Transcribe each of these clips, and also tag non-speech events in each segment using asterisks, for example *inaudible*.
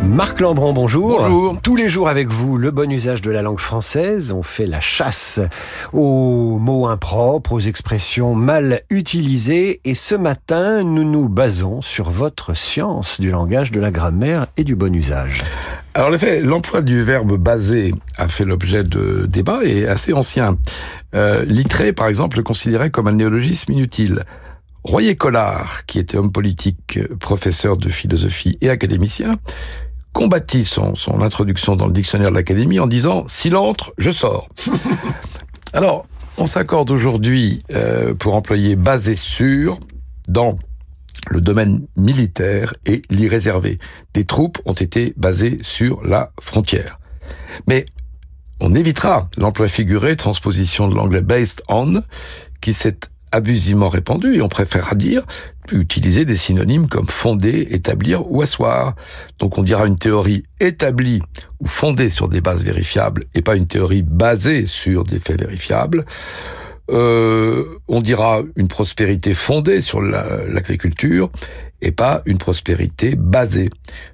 Marc Lambron, bonjour. Bonjour. Tous les jours avec vous, le bon usage de la langue française. On fait la chasse aux mots impropres, aux expressions mal utilisées. Et ce matin, nous nous basons sur votre science du langage, de la grammaire et du bon usage. Alors, en effet, l'emploi du verbe baser a fait l'objet de débats et assez ancien. Euh, Littré, par exemple, le considérait comme un néologisme inutile. Royer Collard, qui était homme politique, professeur de philosophie et académicien, combattit son, son introduction dans le dictionnaire de l'Académie en disant « S'il entre, je sors *laughs* ». Alors, on s'accorde aujourd'hui euh, pour employer basé sur dans le domaine militaire et l'irréservé. Des troupes ont été basées sur la frontière. Mais on évitera l'emploi figuré, transposition de l'anglais based on, qui s'est abusivement répandu et on préférera dire utiliser des synonymes comme fonder, établir ou asseoir. Donc on dira une théorie établie ou fondée sur des bases vérifiables et pas une théorie basée sur des faits vérifiables. Euh, on dira une prospérité fondée sur l'agriculture et pas une prospérité basée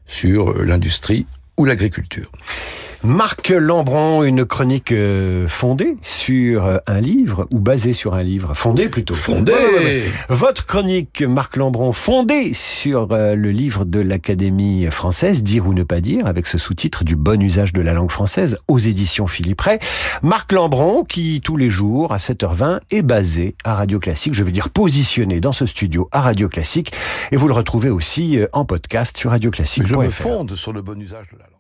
sur l'industrie ou l'agriculture. Marc Lambron, une chronique euh, fondée sur euh, un livre ou basée sur un livre? Fondée plutôt. Fondée ouais, ouais, ouais. Votre chronique, Marc Lambron, fondée sur euh, le livre de l'Académie française, Dire ou ne pas dire, avec ce sous-titre du bon usage de la langue française aux éditions Philippe Ray. Marc Lambron, qui tous les jours à 7h20 est basé à Radio Classique, je veux dire positionné dans ce studio à Radio Classique. Et vous le retrouvez aussi en podcast sur Radio Classique. Je me fonde sur le bon usage de la langue.